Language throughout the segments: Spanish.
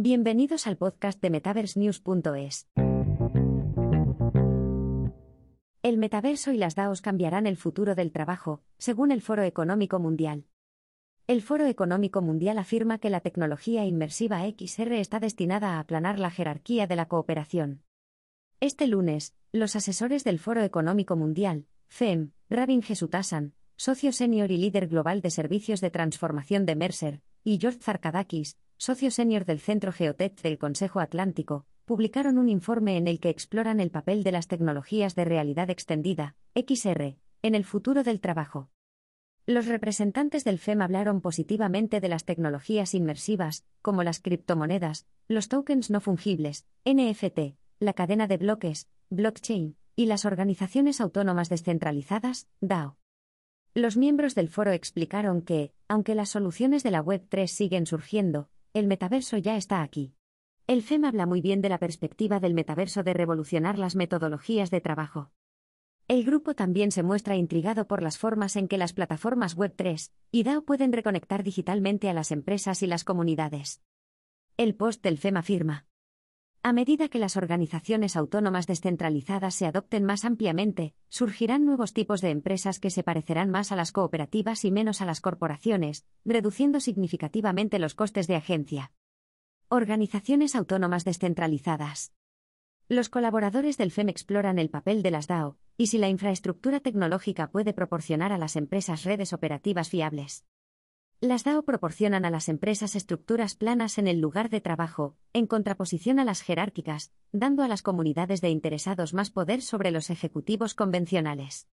Bienvenidos al podcast de MetaverseNews.es. El metaverso y las DAOs cambiarán el futuro del trabajo, según el Foro Económico Mundial. El Foro Económico Mundial afirma que la tecnología inmersiva XR está destinada a aplanar la jerarquía de la cooperación. Este lunes, los asesores del Foro Económico Mundial, FEM, Rabin Jesutasan, socio senior y líder global de servicios de transformación de Mercer, y George Zarkadakis, socio senior del Centro Geotech del Consejo Atlántico, publicaron un informe en el que exploran el papel de las tecnologías de realidad extendida, XR, en el futuro del trabajo. Los representantes del FEM hablaron positivamente de las tecnologías inmersivas, como las criptomonedas, los tokens no fungibles, NFT, la cadena de bloques, blockchain, y las organizaciones autónomas descentralizadas, DAO. Los miembros del foro explicaron que, aunque las soluciones de la Web3 siguen surgiendo, el metaverso ya está aquí. El FEM habla muy bien de la perspectiva del metaverso de revolucionar las metodologías de trabajo. El grupo también se muestra intrigado por las formas en que las plataformas Web3 y DAO pueden reconectar digitalmente a las empresas y las comunidades. El post del FEM afirma. A medida que las organizaciones autónomas descentralizadas se adopten más ampliamente, surgirán nuevos tipos de empresas que se parecerán más a las cooperativas y menos a las corporaciones, reduciendo significativamente los costes de agencia. Organizaciones autónomas descentralizadas. Los colaboradores del FEM exploran el papel de las DAO, y si la infraestructura tecnológica puede proporcionar a las empresas redes operativas fiables. Las DAO proporcionan a las empresas estructuras planas en el lugar de trabajo, en contraposición a las jerárquicas, dando a las comunidades de interesados más poder sobre los ejecutivos convencionales.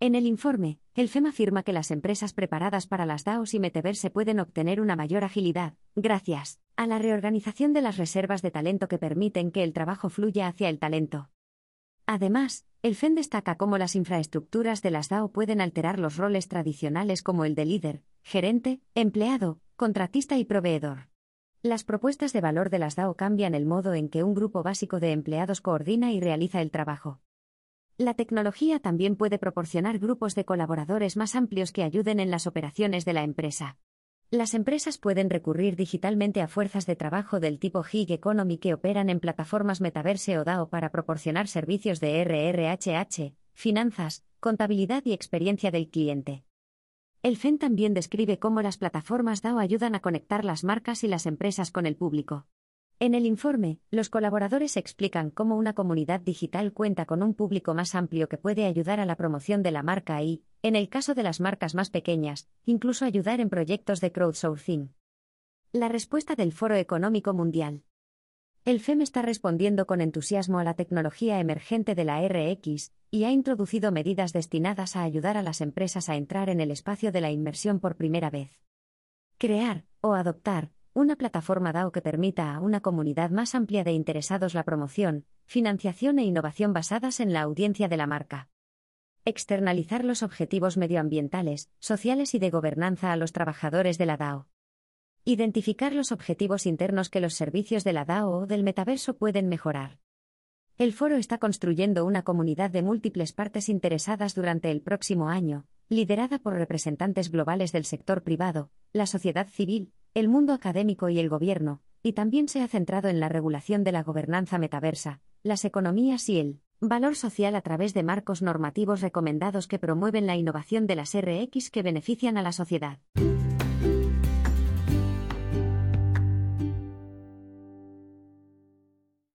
En el informe, el FEM afirma que las empresas preparadas para las DAOs y metaverse pueden obtener una mayor agilidad, gracias a la reorganización de las reservas de talento que permiten que el trabajo fluya hacia el talento. Además, el FEM destaca cómo las infraestructuras de las DAO pueden alterar los roles tradicionales como el de líder, gerente, empleado, contratista y proveedor. Las propuestas de valor de las DAO cambian el modo en que un grupo básico de empleados coordina y realiza el trabajo. La tecnología también puede proporcionar grupos de colaboradores más amplios que ayuden en las operaciones de la empresa. Las empresas pueden recurrir digitalmente a fuerzas de trabajo del tipo gig economy que operan en plataformas metaverse o DAO para proporcionar servicios de RRHH, finanzas, contabilidad y experiencia del cliente. El FEN también describe cómo las plataformas DAO ayudan a conectar las marcas y las empresas con el público. En el informe, los colaboradores explican cómo una comunidad digital cuenta con un público más amplio que puede ayudar a la promoción de la marca y, en el caso de las marcas más pequeñas, incluso ayudar en proyectos de crowdsourcing. La respuesta del Foro Económico Mundial. El FEM está respondiendo con entusiasmo a la tecnología emergente de la RX, y ha introducido medidas destinadas a ayudar a las empresas a entrar en el espacio de la inmersión por primera vez. Crear, o adoptar, una plataforma DAO que permita a una comunidad más amplia de interesados la promoción, financiación e innovación basadas en la audiencia de la marca. Externalizar los objetivos medioambientales, sociales y de gobernanza a los trabajadores de la DAO. Identificar los objetivos internos que los servicios de la DAO o del metaverso pueden mejorar. El foro está construyendo una comunidad de múltiples partes interesadas durante el próximo año, liderada por representantes globales del sector privado, la sociedad civil, el mundo académico y el gobierno, y también se ha centrado en la regulación de la gobernanza metaversa, las economías y el valor social a través de marcos normativos recomendados que promueven la innovación de las RX que benefician a la sociedad.